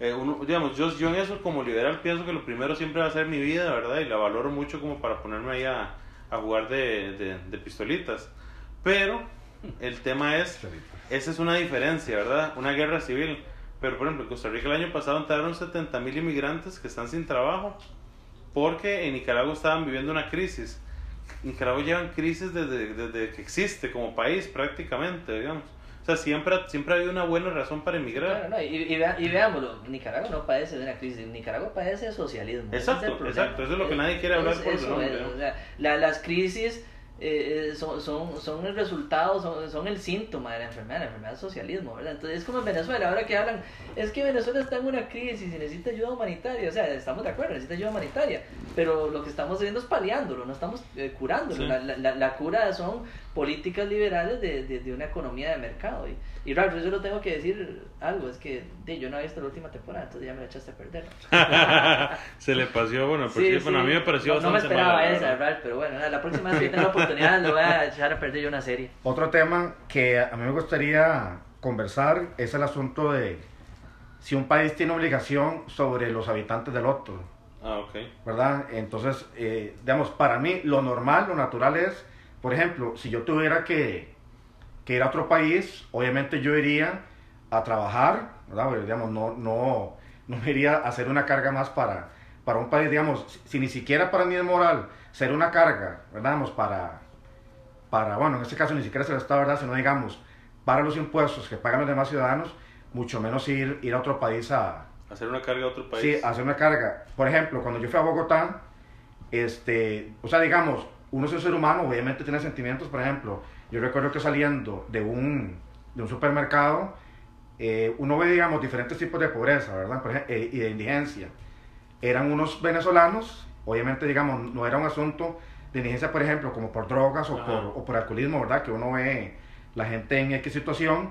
Eh, uno, digamos, yo, yo en eso como liberal pienso que lo primero siempre va a ser mi vida, ¿verdad? Y la valoro mucho como para ponerme ahí a, a jugar de, de, pistolitas. Pero el tema es, esa es una diferencia, ¿verdad? Una guerra civil. Pero por ejemplo, en Costa Rica el año pasado entraron 70 mil inmigrantes que están sin trabajo porque en Nicaragua estaban viviendo una crisis. Nicaragua lleva en crisis desde, desde que existe como país prácticamente, digamos. Sea, siempre, siempre ha habido una buena razón para emigrar. no, y, y, veámoslo, Nicaragua no padece de una crisis, Nicaragua padece de socialismo. Exacto, exacto, eso es lo que nadie quiere hablar por eso, o sea, las crisis eh, eh, son, son, son el resultado, son, son el síntoma de la enfermedad, la enfermedad del socialismo, ¿verdad? Entonces es como en Venezuela, ahora que hablan, es que Venezuela está en una crisis y necesita ayuda humanitaria, o sea, estamos de acuerdo, necesita ayuda humanitaria, pero lo que estamos haciendo es paliándolo, no estamos eh, curándolo, la, la, la, cura son políticas liberales de, de, de, una economía de mercado. Y, y Ralph, yo solo tengo que decir algo, es que yo no había visto la última temporada, entonces ya me la echaste a perder. Se le pasó, bueno, pues a mí me pareció No, no me esperaba esa, Ralph, pero bueno, la próxima vez que tenga la oportunidad lo voy a echar a perder yo una serie. Otro tema que a mí me gustaría conversar es el asunto de si un país tiene obligación sobre los habitantes del otro. Ah, ok. ¿Verdad? Entonces, eh, digamos, para mí lo normal, lo natural es por ejemplo, si yo tuviera que, que ir a otro país, obviamente yo iría a trabajar, ¿verdad? digamos, no, no, no iría a hacer una carga más para, para un país, digamos, si, ni siquiera para mí es moral ser una carga, ¿verdad? para, para, bueno, en este caso ni siquiera es el Estado, ¿verdad? Sino, digamos, para los impuestos que pagan los demás ciudadanos, mucho menos ir, ir a otro país a... Hacer una carga a otro país. Sí, hacer una carga. Por ejemplo, cuando yo fui a Bogotá, este, o sea, digamos, uno es un ser humano, obviamente tiene sentimientos, por ejemplo, yo recuerdo que saliendo de un, de un supermercado, eh, uno ve, digamos, diferentes tipos de pobreza, ¿verdad? Eh, y de indigencia. Eran unos venezolanos, obviamente, digamos, no era un asunto de indigencia, por ejemplo, como por drogas o por, o por, alcoholismo, ¿verdad? Que uno ve la gente en X situación,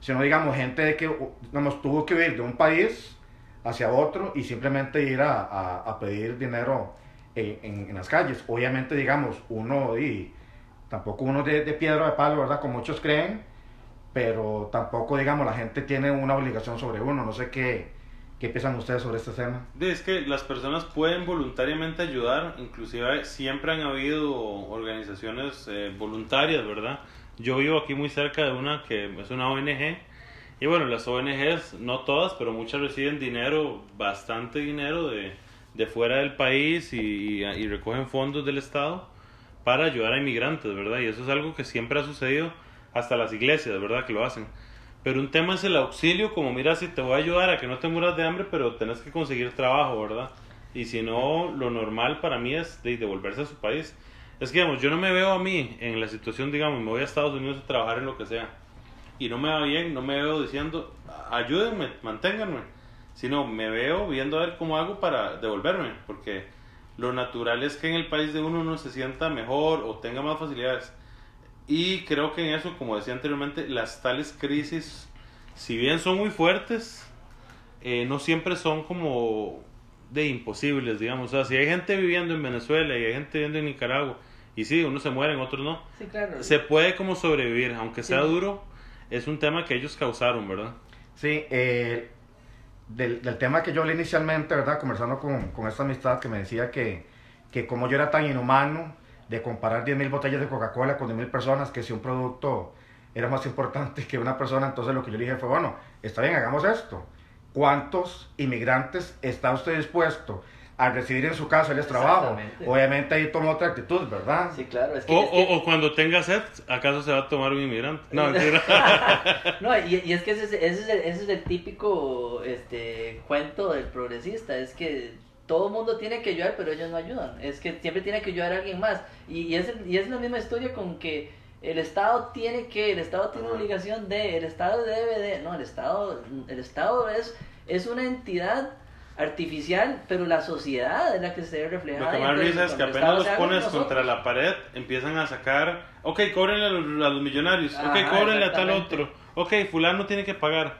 sino, digamos, gente que, digamos, tuvo que ir de un país hacia otro y simplemente ir a, a, a pedir dinero en, en, las calles. Obviamente, digamos, uno y tampoco uno de, de piedra de palo, ¿verdad? Como muchos creen, pero tampoco, digamos, la gente tiene una obligación sobre uno. No sé qué, qué piensan ustedes sobre este tema. Es que las personas pueden voluntariamente ayudar, inclusive siempre han habido organizaciones eh, voluntarias, ¿verdad? Yo vivo aquí muy cerca de una que es una ONG. Y bueno, las ONGs, no todas, pero muchas reciben dinero, bastante dinero de, de fuera del país y, y, recogen fondos del Estado para ayudar a inmigrantes, ¿verdad? Y eso es algo que siempre ha sucedido hasta las iglesias, ¿verdad? Que lo hacen. Pero un tema es el auxilio, como mira, si te voy a ayudar a que no te mueras de hambre, pero tenés que conseguir trabajo, ¿verdad? Y si no, lo normal para mí es de devolverse a su país. Es que, digamos, yo no me veo a mí en la situación, digamos, me voy a Estados Unidos a trabajar en lo que sea. Y no me va bien, no me veo diciendo, ayúdenme, manténganme sino me veo viendo a ver cómo hago para devolverme, porque lo natural es que en el país de uno uno se sienta mejor o tenga más facilidades. Y creo que en eso, como decía anteriormente, las tales crisis, si bien son muy fuertes, eh, no siempre son como de imposibles, digamos. O sea, si hay gente viviendo en Venezuela y hay gente viviendo en Nicaragua, y sí, unos se mueren, otros no, Sí, claro. se puede como sobrevivir, aunque sea Sí. duro, es un tema que ellos causaron, ¿verdad? Sí, eh, del, del tema que yo hablé inicialmente, ¿verdad? Conversando con, con esta amistad que me decía que, que como yo era tan inhumano de comparar 10.000 botellas de Coca-Cola con 10.000 personas, que si un producto era más importante que una persona, entonces lo que yo le dije fue, bueno, está bien, hagamos esto. ¿Cuántos inmigrantes está usted dispuesto a recibir en su casa el trabajo? Obviamente ahí toma otra actitud, ¿verdad? Sí, claro. Es que, O, es que- o, o cuando tenga sed, ¿acaso se va a tomar un inmigrante? No. No, y, y es que ese, es- ese, es el, ese es el típico este, cuento del progresista, es que todo el mundo tiene que ayudar, pero ellos no ayudan, es que siempre tiene que ayudar a alguien más. Y, y, es, y es la misma historia con que el Estado tiene que, el Estado tiene obligación de, el Estado debe de, no, el Estado, el Estado es, es una entidad artificial, pero la sociedad es la que se debe reflejar. Lo que más entonces, risa es que apenas los pones contra la pared, empiezan a sacar, ok, cóbrenle a los, a los millonarios, ok, Ajá, cóbrenle a tal otro, ok, fulano tiene que pagar,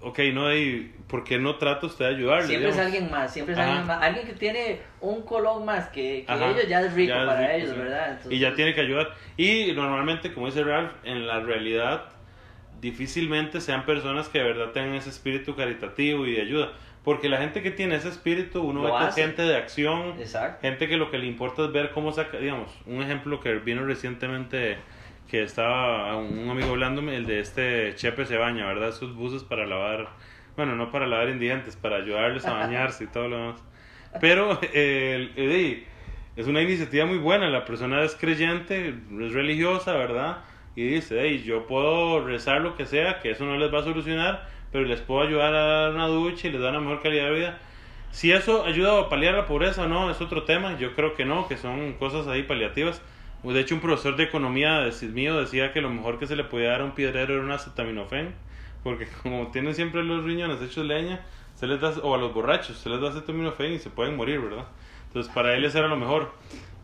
ok, no hay, ¿por qué no trata usted de ayudarle? Siempre es digamos? alguien más, siempre es Ajá. alguien más. Alguien que tiene un colón más que, que ellos ya es rico ya es para rico, ellos, sí. ¿verdad? Y ya Entonces, tiene que ayudar. Y normalmente, como dice Ralph, en la realidad difícilmente sean personas que de verdad tengan ese espíritu caritativo y de ayuda. Porque la gente que tiene ese espíritu, uno Lo ve que es gente de acción, Exacto. gente que lo que le importa es ver cómo saca, digamos, un ejemplo que vino recientemente que estaba un amigo hablándome, el de este Chepe se baña, ¿verdad? Esos buses para lavar, bueno, no para lavar indigentes, para ayudarles a bañarse y todo lo demás. Pero eh, el- es una iniciativa muy buena, la persona es creyente, es religiosa, ¿verdad? Y dice, hey, yo puedo rezar lo que sea, que eso no les va a solucionar, pero les puedo ayudar a dar una ducha y les da una mejor calidad de vida. Si eso ayuda a paliar la pobreza o no, es otro tema. Yo creo que no, que son cosas ahí paliativas. De hecho, un profesor de economía de- mío decía que lo mejor que se le podía dar a un piedrero era un acetaminofén, porque como tienen siempre los riñones hechos leña, se les da, o a los borrachos, se les da acetaminofén y se pueden morir, ¿verdad? Entonces, para él eso era lo mejor.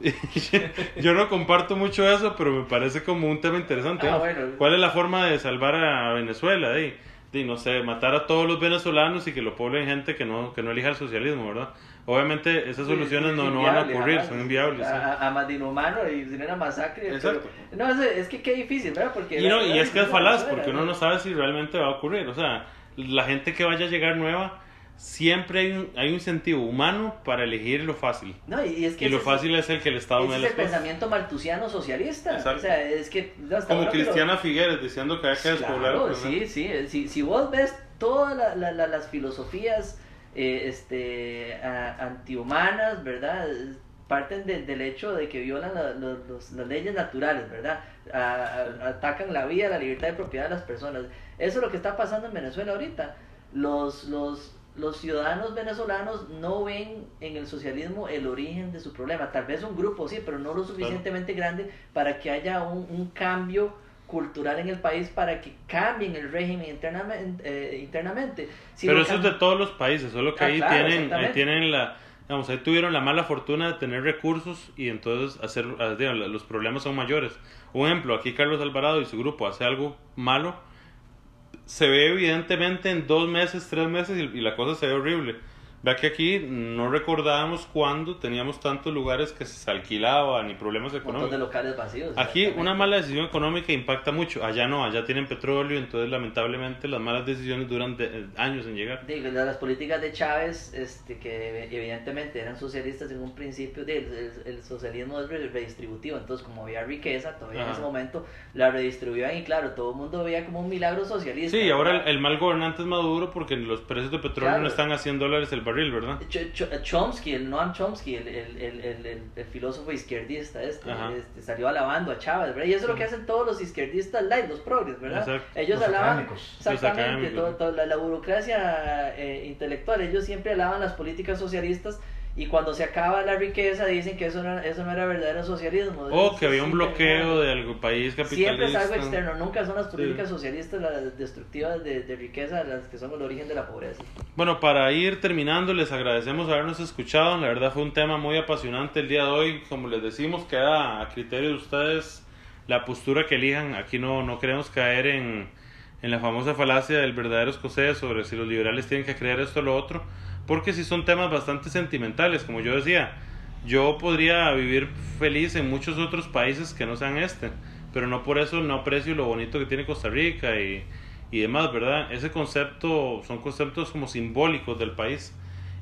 Yo no comparto mucho eso, pero me parece como un tema interesante. Ah, ¿no? bueno. ¿Cuál es la forma de salvar a Venezuela? De, de, no sé, matar a todos los venezolanos y que lo poblen gente que no, que no elija el socialismo, ¿verdad? Obviamente esas soluciones Sí, no, no van a ocurrir, son inviables. A, a más de inhumano y sin una masacre. Exacto. pero- no, es, es que qué difícil, ¿verdad? Porque Y, no, y es que es la- falaz, la- porque uno no sabe si realmente va a ocurrir. O sea, la gente que vaya a llegar nueva, siempre hay un, hay un incentivo humano para elegir lo fácil. No, y, es que Y lo fácil es el que el Estado es, me es el cosas. pensamiento maltusiano socialista. Exacto. O sea, es que. no, Como bueno Cristiana Figueres diciendo que hay que despoblar. Claro, sí, sí. Si, si vos ves todas la- la- la- las filosofías eh, este, a- antihumanas, ¿verdad? Parten de- del hecho de que violan la- los- los- las leyes naturales, ¿verdad? A- a- atacan la vida, la libertad de propiedad de las personas. Eso es lo que está pasando en Venezuela ahorita. Los, los, los ciudadanos venezolanos no ven en el socialismo el origen de su problema. Tal vez un grupo, sí, pero no lo suficientemente grande para que haya un, un cambio cultural en el país para que cambien el régimen internamente. eh, internamente. Si Pero eso es de todos los países, solo que Ah, ahí claro, tienen, ahí tienen la, digamos, ahí tuvieron la mala fortuna de tener recursos y entonces hacer, ah, digamos, los problemas son mayores. Un ejemplo, aquí Carlos Alvarado y su grupo hace algo malo, se ve evidentemente en dos meses, tres meses y, la cosa se ve horrible. Vea que aquí no recordábamos cuándo teníamos tantos lugares que se alquilaban y problemas un económicos. de locales vacíos. Aquí una mala decisión económica impacta mucho, allá no, allá tienen petróleo, entonces lamentablemente las malas decisiones duran de- eh, años en llegar. Digo, las políticas de Chávez, este, que evidentemente eran socialistas en un principio, de- el, el socialismo es re- redistributivo, entonces como había riqueza todavía en Ajá. ese momento, la redistribuían y claro, todo el mundo veía como un milagro socialista. Sí, ahora el, el mal gobernante es Maduro porque los precios de petróleo Claro. no están a 100 dólares el ¿verdad? Ch- Ch- Chomsky, el Noam Chomsky, el, el, el, el, el- el filósofo izquierdista este, este, salió alabando a Chávez, ¿verdad? Y eso es lo que hacen todos los izquierdistas light, los progres, ¿verdad? Exacto. Ellos Los alaban académicos. exactamente Los todo- todo- la, la burocracia eh, intelectual, ellos siempre alaban las políticas socialistas y cuando se acaba la riqueza dicen que eso no, eso no era verdadero socialismo. O Es que había un bloqueo de algún país capitalista. Siempre es algo externo, nunca son las Sí. políticas socialistas las destructivas de, de riqueza las que son el origen de la pobreza. Bueno, para ir terminando, les agradecemos habernos escuchado. La verdad fue un tema muy apasionante el día de hoy. Como les decimos, queda a criterio de ustedes la postura que elijan. Aquí no, no queremos caer en, en la famosa falacia del verdadero escocés sobre si los liberales tienen que creer esto o lo otro, porque si son temas bastante sentimentales, como yo decía, yo podría vivir feliz en muchos otros países que no sean este, pero no por eso no aprecio lo bonito que tiene Costa Rica y, y demás, ¿verdad? Ese concepto son conceptos como simbólicos del país.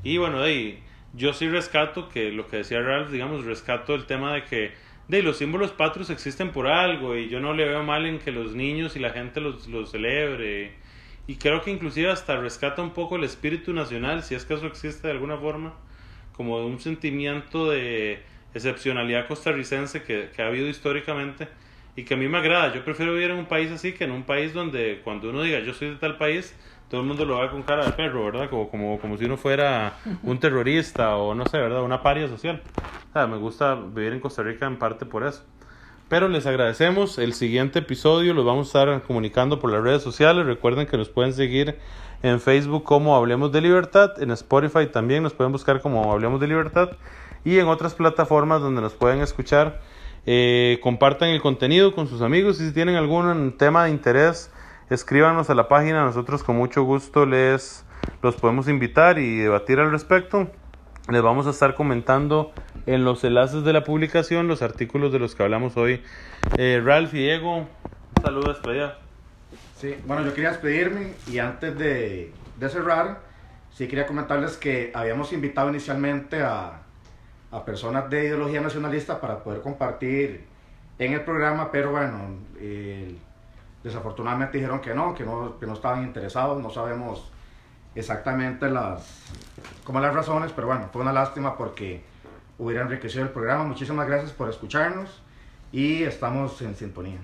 Y bueno, de ahí, yo sí rescato que lo que decía Ralph, digamos, rescato el tema de que de los símbolos patrios existen por algo y yo no le veo mal en que los niños y la gente los, los celebre. Y creo que inclusive hasta rescata un poco el espíritu nacional, si es que eso existe de alguna forma, como un sentimiento de excepcionalidad costarricense que, que ha habido históricamente y que a mí me agrada. Yo prefiero vivir en un país así que en un país donde cuando uno diga yo soy de tal país, todo el mundo lo ve con cara de perro, ¿verdad? Como, como, como si uno fuera un terrorista o no sé, ¿verdad? Una paria social. O sea, me gusta vivir en Costa Rica en parte por eso. Pero les agradecemos. El siguiente episodio los vamos a estar comunicando por las redes sociales. Recuerden que nos pueden seguir en Facebook como Hablemos de Libertad. En Spotify también nos pueden buscar como Hablemos de Libertad. Y en otras plataformas donde nos pueden escuchar. Eh, compartan el contenido con sus amigos. Y si tienen algún tema de interés escríbanos a la página, nosotros con mucho gusto les los podemos invitar y debatir al respecto. Les vamos a estar comentando en los enlaces de la publicación los artículos de los que hablamos hoy. Eh, Ralph y Diego, un saludo despedida. Sí, bueno, yo quería despedirme y antes de, de cerrar, sí quería comentarles que habíamos invitado inicialmente a, a personas de ideología nacionalista para poder compartir en el programa, pero bueno, el Desafortunadamente dijeron que no, que no, que no estaban interesados, no sabemos exactamente las, como las razones, pero bueno, fue una lástima porque hubiera enriquecido el programa. Muchísimas gracias por escucharnos y estamos en sintonía.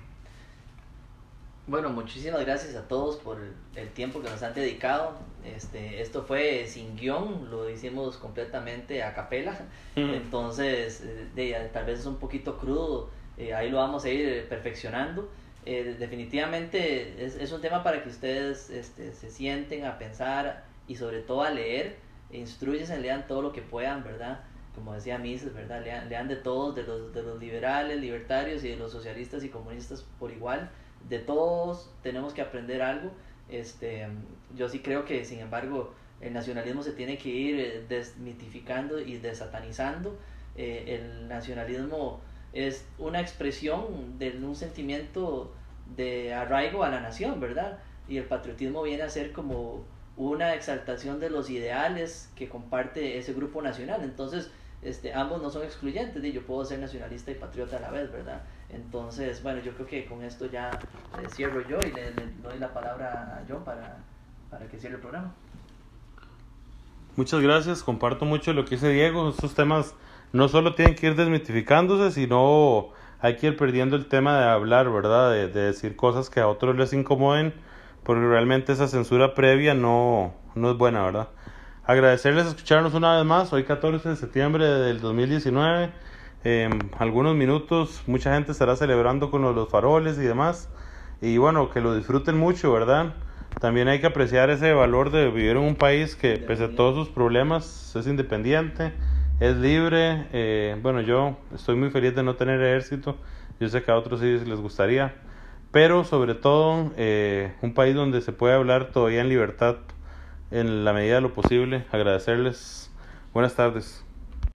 Bueno, muchísimas gracias a todos por el tiempo que nos han dedicado. Este, esto fue sin guion, lo hicimos completamente a capela. Entonces, eh, de, tal vez es un poquito crudo, eh, ahí lo vamos a ir perfeccionando. Eh, definitivamente es, es, un tema para que ustedes este, se sienten a pensar y sobre todo a leer, instruyense, lean todo lo que puedan, ¿verdad? Como decía Mises, ¿verdad? Lean, lean de todos, de los, de los liberales, libertarios y de los socialistas y comunistas por igual. De todos tenemos que aprender algo. Este, yo sí creo que, sin embargo, el nacionalismo se tiene que ir eh, desmitificando y desatanizando. Eh, el nacionalismo es una expresión de un sentimiento de arraigo a la nación, ¿verdad? Y el patriotismo viene a ser como una exaltación de los ideales que comparte ese grupo nacional. Entonces, este, ambos no son excluyentes, y yo puedo ser nacionalista y patriota a la vez, ¿verdad? Entonces, bueno, yo creo que con esto ya eh, cierro yo y le, doy la palabra a John para, para que cierre el programa. Muchas gracias, comparto mucho lo que dice Diego, estos temas no solo tienen que ir desmitificándose, sino hay que ir perdiendo el tema de hablar, ¿verdad? De, decir cosas que a otros les incomoden, porque realmente esa censura previa no, no es buena, ¿verdad? Agradecerles escucharnos una vez más, hoy 14 de septiembre del 2019, en algunos minutos mucha gente estará celebrando con los faroles y demás, y bueno, que lo disfruten mucho, ¿verdad? También hay que apreciar ese valor de vivir en un país que pese a todos sus problemas es independiente, es libre. Eh, bueno, yo estoy muy feliz de no tener ejército. Yo sé que a otros sí les gustaría. Pero sobre todo, eh, un país donde se puede hablar todavía en libertad en la medida de lo posible. Agradecerles. Buenas tardes.